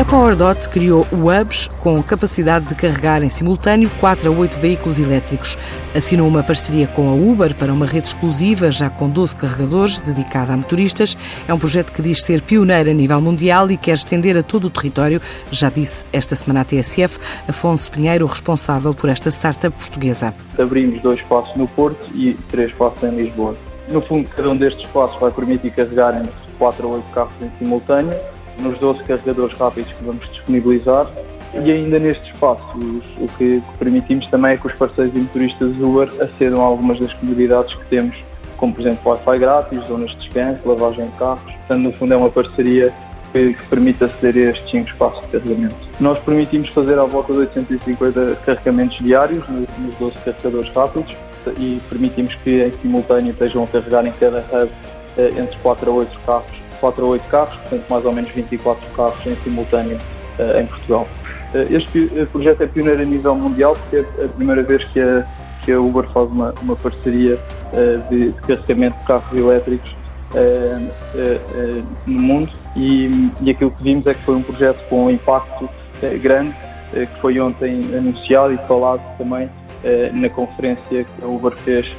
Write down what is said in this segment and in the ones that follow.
A PowerDot criou hubs com capacidade de carregar em simultâneo 4 a 8 veículos elétricos. Assinou uma parceria com a Uber para uma rede exclusiva, já com 12 carregadores, dedicada a motoristas. É um projeto que diz ser pioneiro a nível mundial e quer estender a todo o território, já disse esta semana à TSF Afonso Pinheiro, responsável por esta startup portuguesa. Abrimos dois espaços no Porto e três espaços em Lisboa. No fundo, cada um destes espaços vai permitir carregar entre 4 a 8 carros em simultâneo nos 12 carregadores rápidos que vamos disponibilizar. E ainda nestes espaços, o que permitimos também é que os parceiros e motoristas Uber acedam a algumas das comodidades que temos, como por exemplo Wi-Fi grátis, zonas de descanso, lavagem de carros. Portanto, no fundo é uma parceria que, que permite aceder a estes 5 espaços de carregamento. Nós permitimos fazer à volta de 850 carregamentos diários nos 12 carregadores rápidos e permitimos que em simultâneo estejam a carregar em cada hub eh, entre 4 a 8 carros 4 a 8 carros, portanto mais ou menos 24 carros em simultâneo uh, em Portugal. Uh, este eh, projeto é pioneiro a nível mundial porque é a primeira vez que a, que a Uber faz uma, uma parceria de, de, carregamento de carros elétricos no mundo e, e, aquilo que vimos é que foi um projeto com impacto grande que foi ontem anunciado e falado também na conferência que a Uber fez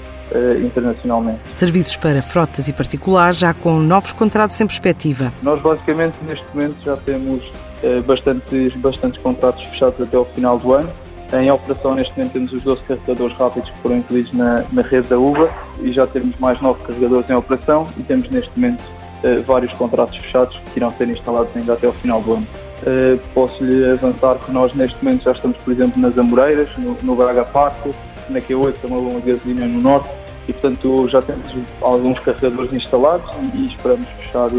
internacionalmente. Serviços para frotas e particulares, já com novos contratos em perspectiva. Nós, basicamente, neste momento já temos uh, bastantes, bastantes contratos fechados até ao final do ano. Em operação, neste momento, temos os 12 carregadores rápidos que foram incluídos na, na rede da Uber e já temos mais 9 carregadores em operação e temos, neste momento, uh, vários contratos fechados que irão ser instalados ainda até ao final do ano. Uh, Posso-lhe avançar que nós, neste momento, já estamos, por exemplo, nas Amoreiras, no, no Braga Parque, na Q8, que é uma gasolina no Norte, e portanto já temos alguns carregadores instalados e esperamos fechar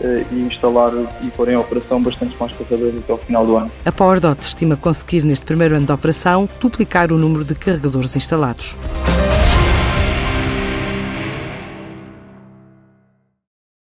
eh, e instalar e pôr em operação bastantes mais carregadores até ao final do ano. A PowerDot estima conseguir neste primeiro ano de operação duplicar o número de carregadores instalados.